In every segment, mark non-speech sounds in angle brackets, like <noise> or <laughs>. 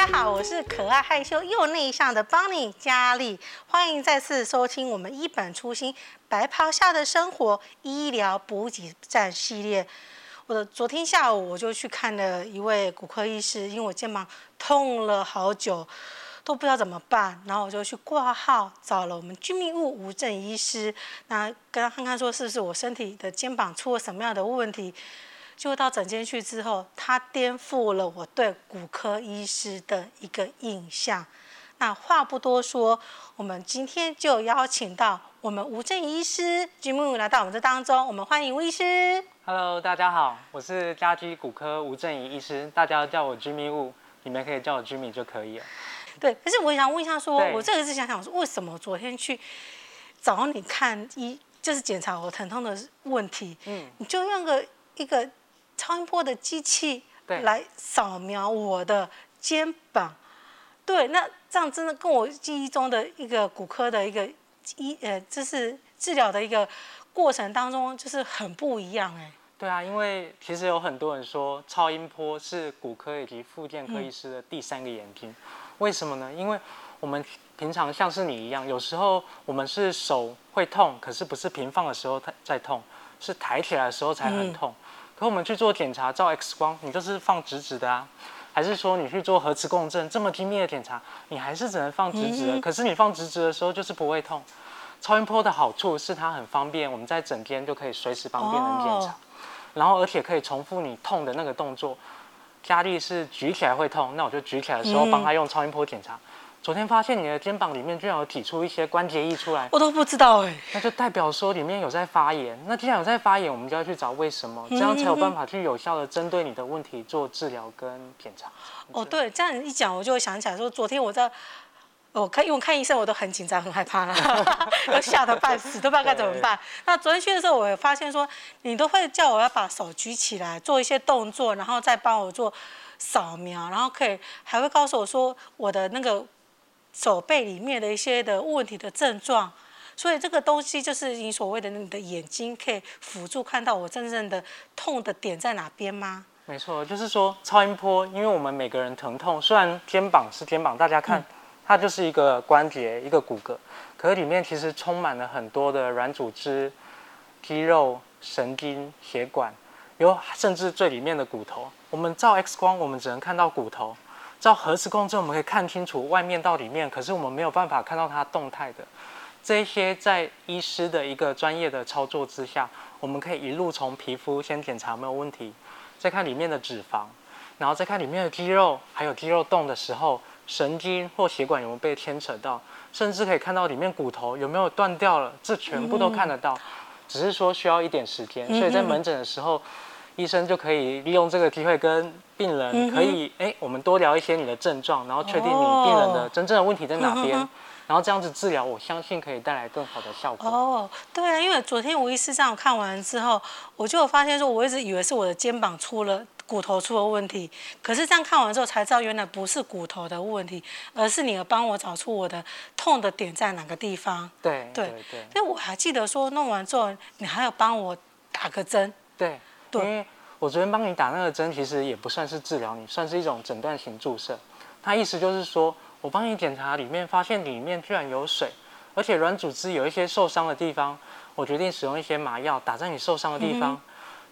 大家好，我是可爱害羞又内向的邦尼佳丽，欢迎再次收听我们一本初心白袍下的生活医疗补给站系列。我的昨天下午我就去看了一位骨科医师，因为我肩膀痛了好久，都不知道怎么办，然后我就去挂号找了我们居民物无证医师，那跟他看看说是不是我身体的肩膀出了什么样的问题。就到诊间去之后，他颠覆了我对骨科医师的一个印象。那话不多说，我们今天就邀请到我们吴正医师君密悟来到我们这当中，我们欢迎吴医师。Hello，大家好，我是家居骨科吴正仪医师，大家叫我 Jim Wu，，你们可以叫我 Jimmy 就可以了。对，可是我想问一下说，说我这个是想想说，为什么昨天去找你看医，就是检查我疼痛的问题，嗯，你就用个一个。超音波的机器来扫描我的肩膀，对，那这样真的跟我记忆中的一个骨科的一个医呃，就是治疗的一个过程当中，就是很不一样哎。对啊，因为其实有很多人说超音波是骨科以及复健科医师的第三个眼睛，为什么呢？因为我们平常像是你一样，有时候我们是手会痛，可是不是平放的时候在痛，是抬起来的时候才很痛。嗯和我们去做检查，照 X 光，你就是放直直的啊，还是说你去做核磁共振这么精密的检查，你还是只能放直直的？可是你放直直的时候就是不会痛。超音波的好处是它很方便，我们在整天就可以随时帮病人检查，然后而且可以重复你痛的那个动作。佳丽是举起来会痛，那我就举起来的时候帮他用超音波检查。昨天发现你的肩膀里面居然有挤出一些关节液出来，我都不知道哎，那就代表说里面有在发炎。那既然有在发炎，我们就要去找为什么，这样才有办法去有效的针对你的问题做治疗跟检查。哦，对，这样一讲，我就会想起来说，昨天我在，我看因为看医生我都很紧张很害怕了，<laughs> 都吓得半死，都不知道该怎么办。<laughs> 那昨天去的时候，我也发现说，你都会叫我要把手举起来做一些动作，然后再帮我做扫描，然后可以还会告诉我说我的那个。手背里面的一些的问题的症状，所以这个东西就是你所谓的你的眼睛可以辅助看到我真正的痛的点在哪边吗？没错，就是说超音波，因为我们每个人疼痛，虽然肩膀是肩膀，大家看它就是一个关节一个骨骼，可是里面其实充满了很多的软组织、肌肉、神经、血管，有甚至最里面的骨头。我们照 X 光，我们只能看到骨头。照核磁共振，我们可以看清楚外面到里面，可是我们没有办法看到它动态的。这些在医师的一个专业的操作之下，我们可以一路从皮肤先检查没有问题，再看里面的脂肪，然后再看里面的肌肉，还有肌肉动的时候，神经或血管有没有被牵扯到，甚至可以看到里面骨头有没有断掉了，这全部都看得到。只是说需要一点时间，所以在门诊的时候。医生就可以利用这个机会跟病人可以哎、嗯，我们多聊一些你的症状，然后确定你病人的真正的问题在哪边，哦、然后这样子治疗，我相信可以带来更好的效果。哦，对啊，因为昨天吴医师让我看完之后，我就发现说，我一直以为是我的肩膀出了骨头出了问题，可是这样看完之后才知道，原来不是骨头的问题，而是你要帮我找出我的痛的点在哪个地方。对对对。所以我还记得说，弄完之后你还要帮我打个针。对。对，因为我昨天帮你打那个针，其实也不算是治疗你，算是一种诊断型注射。它意思就是说，我帮你检查里面，发现里面居然有水，而且软组织有一些受伤的地方，我决定使用一些麻药打在你受伤的地方，嗯、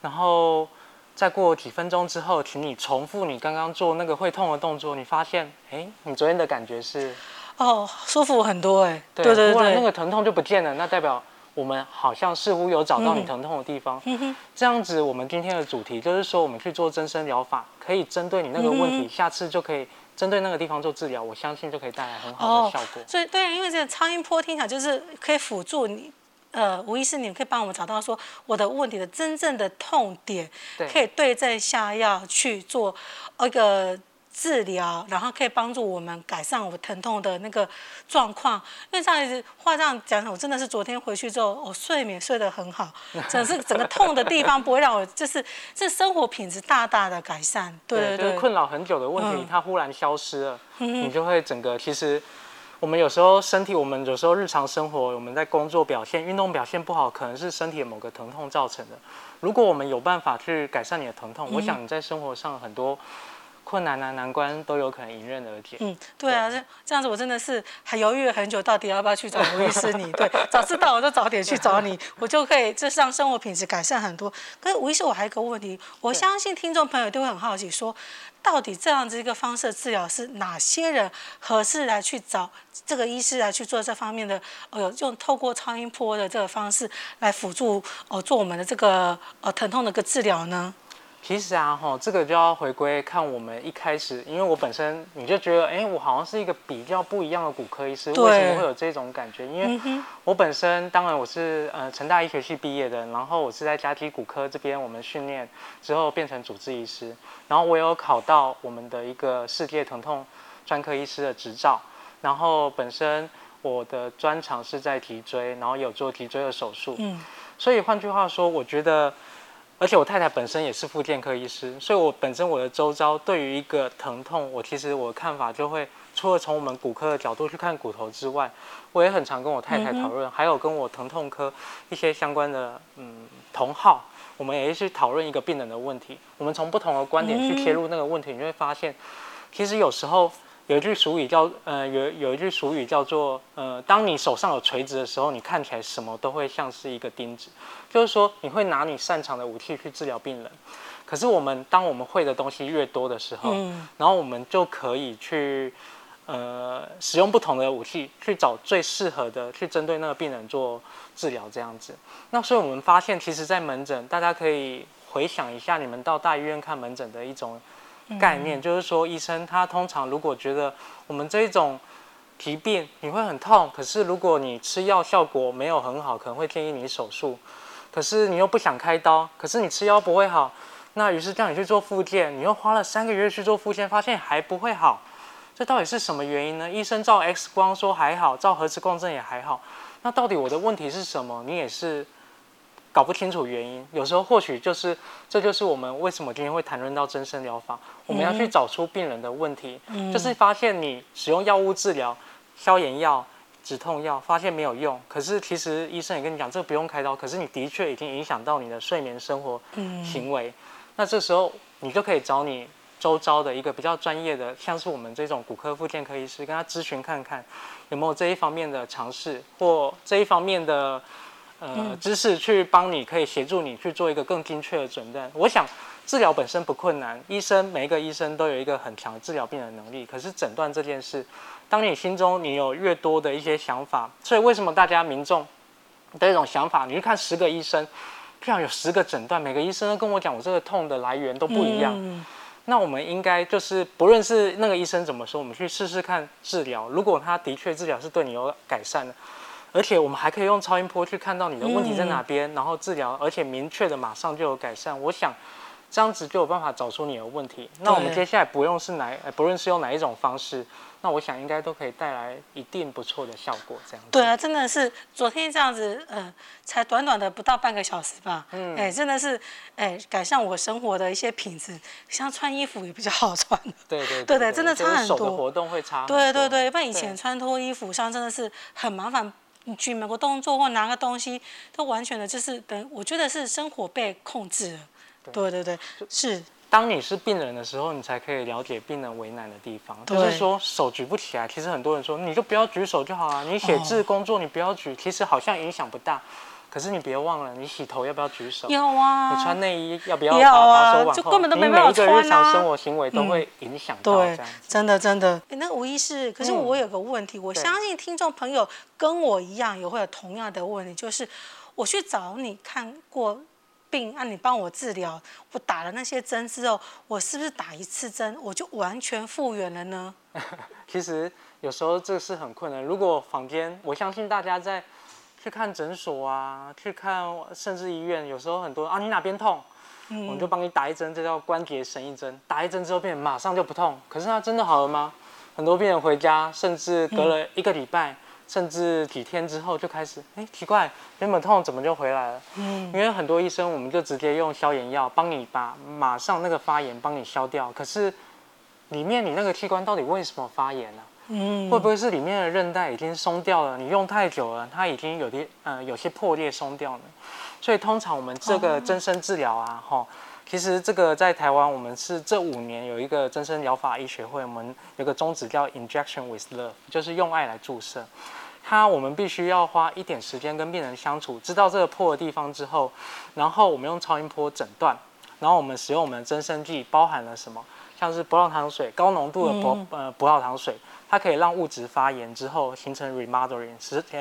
然后再过几分钟之后，请你重复你刚刚做那个会痛的动作，你发现，哎，你昨天的感觉是，哦，舒服很多哎，对对对，对，那个疼痛就不见了，那代表。我们好像似乎有找到你疼痛的地方，嗯、这样子，我们今天的主题就是说，我们去做增生疗法，可以针对你那个问题，嗯、下次就可以针对那个地方做治疗，我相信就可以带来很好的效果。哦、所以，对，因为这个超音波听起来就是可以辅助你，呃，无疑是，你可以帮我们找到说我的问题的真正的痛点，可以对症下药去做一个。治疗，然后可以帮助我们改善我疼痛的那个状况。因为这样子话这样讲，我真的是昨天回去之后，我睡眠睡得很好，<laughs> 整是整个痛的地方不会让我就是这生活品质大大的改善。对对对，就是困扰很久的问题，它忽然消失了，你就会整个其实我们有时候身体，我们有时候日常生活，我们在工作表现、运动表现不好，可能是身体的某个疼痛造成的。如果我们有办法去改善你的疼痛，我想你在生活上很多。困难啊、难关都有可能迎刃而解。嗯，对啊，这这样子我真的是还犹豫了很久，到底要不要去找吴医师你？对，<laughs> 早知道我就早点去找你，<laughs> 我就可以这让生活品质改善很多。可是吴医师，我还有一个问题，我相信听众朋友都会很好奇说，说到底这样子一个方式的治疗是哪些人合适来去找这个医师来去做这方面的？呃，用透过超音波的这个方式来辅助呃做我们的这个呃疼痛的一个治疗呢？其实啊，哈，这个就要回归看我们一开始，因为我本身你就觉得，哎，我好像是一个比较不一样的骨科医师，为什么会有这种感觉？因为我本身当然我是呃成大医学系毕业的，然后我是在家庭骨科这边我们训练之后变成主治医师，然后我有考到我们的一个世界疼痛专科医师的执照，然后本身我的专长是在脊椎，然后有做脊椎的手术，嗯，所以换句话说，我觉得。而且我太太本身也是复健科医师，所以我本身我的周遭对于一个疼痛，我其实我的看法就会除了从我们骨科的角度去看骨头之外，我也很常跟我太太讨论，嗯、还有跟我疼痛科一些相关的嗯同好，我们也去讨论一个病人的问题，我们从不同的观点去切入那个问题，你会发现，其实有时候。有一句俗语叫，呃，有有一句俗语叫做，呃，当你手上有锤子的时候，你看起来什么都会像是一个钉子，就是说你会拿你擅长的武器去治疗病人。可是我们当我们会的东西越多的时候，嗯，然后我们就可以去，呃，使用不同的武器去找最适合的，去针对那个病人做治疗这样子。那所以我们发现，其实，在门诊，大家可以回想一下，你们到大医院看门诊的一种。概念就是说，医生他通常如果觉得我们这一种疾病你会很痛，可是如果你吃药效果没有很好，可能会建议你手术。可是你又不想开刀，可是你吃药不会好，那于是叫你去做复健，你又花了三个月去做复健，发现还不会好，这到底是什么原因呢？医生照 X 光说还好，照核磁共振也还好，那到底我的问题是什么？你也是。搞不清楚原因，有时候或许就是，这就是我们为什么今天会谈论到增生疗法。我们要去找出病人的问题，嗯、就是发现你使用药物治疗、消炎药、止痛药，发现没有用。可是其实医生也跟你讲，这个不用开刀。可是你的确已经影响到你的睡眠、生活、行为。嗯、那这时候你就可以找你周遭的一个比较专业的，像是我们这种骨科、复健科医师，跟他咨询看看有没有这一方面的尝试或这一方面的。呃，知识去帮你，可以协助你去做一个更精确的诊断。我想，治疗本身不困难，医生每一个医生都有一个很强的治疗病人能力。可是诊断这件事，当你心中你有越多的一些想法，所以为什么大家民众的一种想法，你去看十个医生，这样有十个诊断，每个医生都跟我讲，我这个痛的来源都不一样。嗯、那我们应该就是，不论是那个医生怎么说，我们去试试看治疗。如果他的确治疗是对你有改善的。而且我们还可以用超音波去看到你的问题在哪边，嗯、然后治疗，而且明确的马上就有改善。我想这样子就有办法找出你的问题。那我们接下来不用是哪，不论是用哪一种方式，那我想应该都可以带来一定不错的效果。这样子。对啊，真的是昨天这样子，呃，才短短的不到半个小时吧，嗯，哎，真的是，哎，改善我生活的一些品质，像穿衣服也比较好穿。<laughs> 对对对 <laughs> 对，真的差很多。手的活动会差。对对对，不然以前穿脱衣服上真的是很麻烦。你举某个动作或拿个东西，都完全的就是等，我觉得是生活被控制了。对对对，是。当你是病人的时候，你才可以了解病人为难的地方。就是说手举不起来，其实很多人说你就不要举手就好啊，你写字工作你不要举，其实好像影响不大。可是你别忘了，你洗头要不要举手？要啊。你穿内衣要不要把手往后？啊、就根本都没办法穿啊。你每一个日常生活行为都会影响到这样真的真的。哎，那吴医师，可是我有个问题，嗯、我相信听众朋友跟我一样也会有同样的问题，就是我去找你看过病，让、啊、你帮我治疗，我打了那些针之后，我是不是打一次针我就完全复原了呢？<laughs> 其实有时候这是很困难。如果坊间，我相信大家在。去看诊所啊，去看甚至医院，有时候很多啊，你哪边痛，嗯、我们就帮你打一针，这叫关节神一针。打一针之后，病人马上就不痛。可是他真的好了吗？很多病人回家，甚至隔了一个礼拜，嗯、甚至几天之后就开始，哎，奇怪，原本痛怎么就回来了？嗯，因为很多医生，我们就直接用消炎药帮你把马上那个发炎帮你消掉。可是里面你那个器官到底为什么发炎呢、啊？嗯，会不会是里面的韧带已经松掉了？你用太久了，它已经有点呃有些破裂松掉了。所以通常我们这个增生治疗啊，哈、哦，其实这个在台湾，我们是这五年有一个增生疗法医学会，我们有个宗旨叫 Injection with Love，就是用爱来注射。它我们必须要花一点时间跟病人相处，知道这个破的地方之后，然后我们用超音波诊断，然后我们使用我们的增生剂包含了什么？像是葡萄糖水，高浓度的葡呃葡萄糖水。它可以让物质发炎之后形成 remodeling，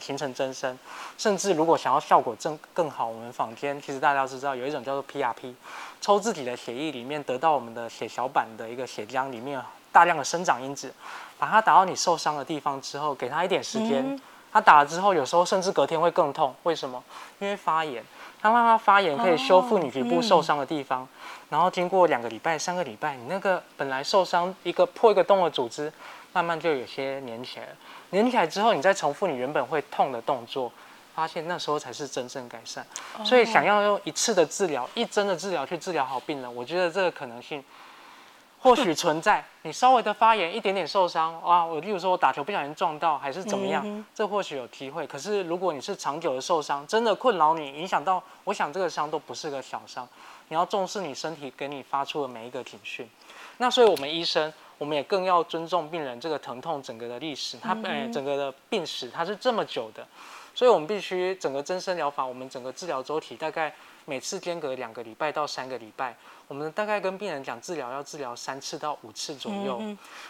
形成增生，甚至如果想要效果更更好，我们坊间其实大家都知道有一种叫做 PRP，抽自己的血液里面得到我们的血小板的一个血浆里面大量的生长因子，把它打到你受伤的地方之后，给它一点时间，它打了之后有时候甚至隔天会更痛，为什么？因为发炎，它让它发炎可以修复你局部受伤的地方，然后经过两个礼拜、三个礼拜，你那个本来受伤一个破一个洞的组织。慢慢就有些粘起来了，粘起来之后，你再重复你原本会痛的动作，发现那时候才是真正改善。所以想要用一次的治疗、一针的治疗去治疗好病人，我觉得这个可能性或许存在。你稍微的发炎，一点点受伤，啊，我例如说我打球不小心撞到，还是怎么样，这或许有机会。可是如果你是长久的受伤，真的困扰你，影响到，我想这个伤都不是个小伤。你要重视你身体给你发出的每一个警讯。那所以我们医生。我们也更要尊重病人这个疼痛整个的历史，它哎整个的病史它是这么久的，所以我们必须整个增生疗法，我们整个治疗周期大概每次间隔两个礼拜到三个礼拜，我们大概跟病人讲治疗要治疗三次到五次左右。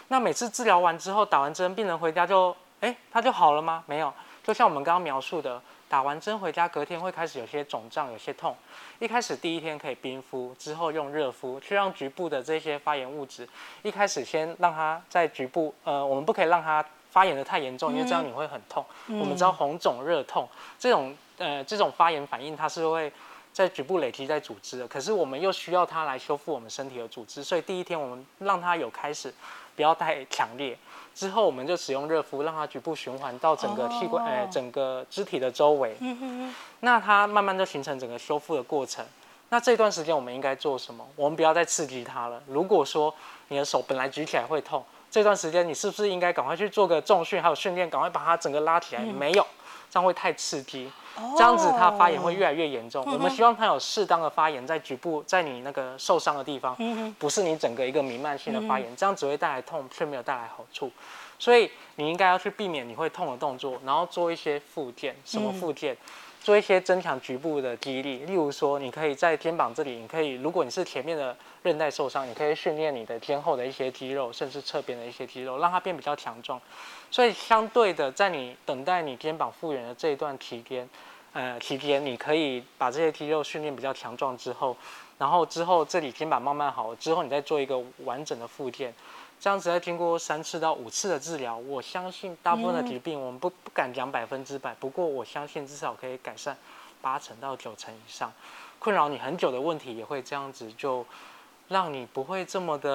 那每次治疗完之后打完针，病人回家就哎他就好了吗？没有，就像我们刚刚描述的。打完针回家，隔天会开始有些肿胀，有些痛。一开始第一天可以冰敷，之后用热敷，去让局部的这些发炎物质，一开始先让它在局部，呃，我们不可以让它发炎的太严重，因为这样你会很痛。嗯、我们知道红肿热痛这种，呃，这种发炎反应，它是会在局部累积在组织的。可是我们又需要它来修复我们身体的组织，所以第一天我们让它有开始，不要太强烈。之后我们就使用热敷，让它局部循环到整个器官，哎、oh. 欸，整个肢体的周围。Mm hmm. 那它慢慢就形成整个修复的过程。那这段时间我们应该做什么？我们不要再刺激它了。如果说你的手本来举起来会痛，这段时间你是不是应该赶快去做个重训，还有训练，赶快把它整个拉起来？Mm hmm. 没有，这样会太刺激。这样子，它发炎会越来越严重。我们希望它有适当的发炎在局部，在你那个受伤的地方，不是你整个一个弥漫性的发炎，这样只会带来痛，却没有带来好处。所以你应该要去避免你会痛的动作，然后做一些复健。什么复健？做一些增强局部的肌力。例如说，你可以在肩膀这里，你可以，如果你是前面的韧带受伤，你可以训练你的肩后的一些肌肉，甚至侧边的一些肌肉，让它变比较强壮。所以相对的，在你等待你肩膀复原的这一段期间，呃，期间你可以把这些肌肉训练比较强壮之后，然后之后这里肩膀慢慢好之后，你再做一个完整的复健，这样子再经过三次到五次的治疗，我相信大部分的疾病我们不不敢讲百分之百，不过我相信至少可以改善八成到九成以上，困扰你很久的问题也会这样子就。让你不会这么的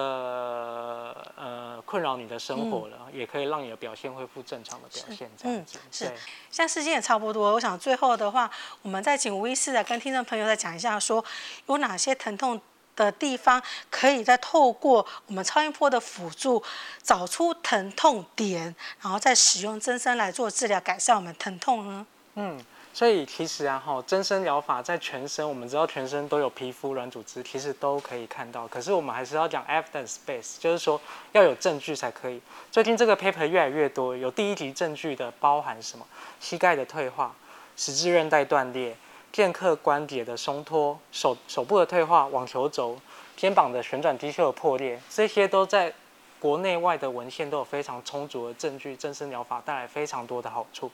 呃困扰你的生活了，嗯、也可以让你的表现恢复正常的表现，这样子。嗯、是，现在时间也差不多，我想最后的话，我们再请吴医师来跟听众朋友再讲一下说，说有哪些疼痛的地方，可以再透过我们超音波的辅助，找出疼痛点，然后再使用增生来做治疗，改善我们疼痛呢？嗯。所以其实啊，哈，增生疗法在全身，我们知道全身都有皮肤、软组织，其实都可以看到。可是我们还是要讲 evidence base，就是说要有证据才可以。最近这个 paper 越来越多，有第一级证据的包含什么？膝盖的退化、十字韧带断裂、腱髁关节的松脱、手手部的退化、网球肘、肩膀的旋转肌袖的破裂，这些都在国内外的文献都有非常充足的证据，增生疗法带来非常多的好处。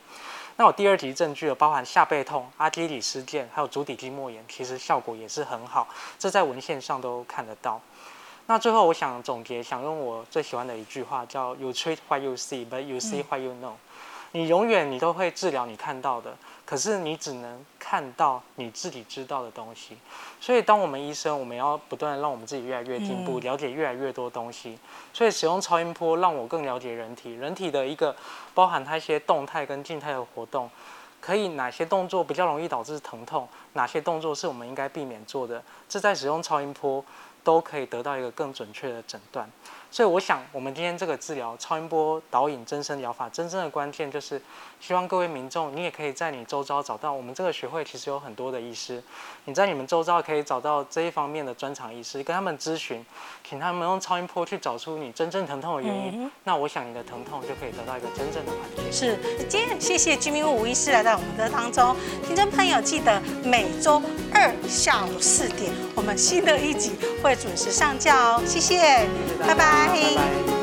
那我第二级证据有包含下背痛、阿基里斯腱，还有足底筋膜炎，其实效果也是很好，这在文献上都看得到。那最后我想总结，想用我最喜欢的一句话，叫 “You treat what you see, but you see what you know”。你永远你都会治疗你看到的，可是你只能看到你自己知道的东西。所以，当我们医生，我们要不断让我们自己越来越进步，了解越来越多东西。所以，使用超音波让我更了解人体，人体的一个包含它一些动态跟静态的活动，可以哪些动作比较容易导致疼痛，哪些动作是我们应该避免做的。这在使用超音波都可以得到一个更准确的诊断。所以我想，我们今天这个治疗超音波导引增生疗法，真正的关键就是希望各位民众，你也可以在你周遭找到我们这个学会其实有很多的医师，你在你们周遭可以找到这一方面的专长医师，跟他们咨询，请他们用超音波去找出你真正疼痛的原因。嗯、那我想你的疼痛就可以得到一个真正的缓解。是，今天谢谢居民吴医师来到我们的当中，听众朋友记得每周二下午四点，我们新的一集会准时上架哦。谢谢，拜。拜拜。拜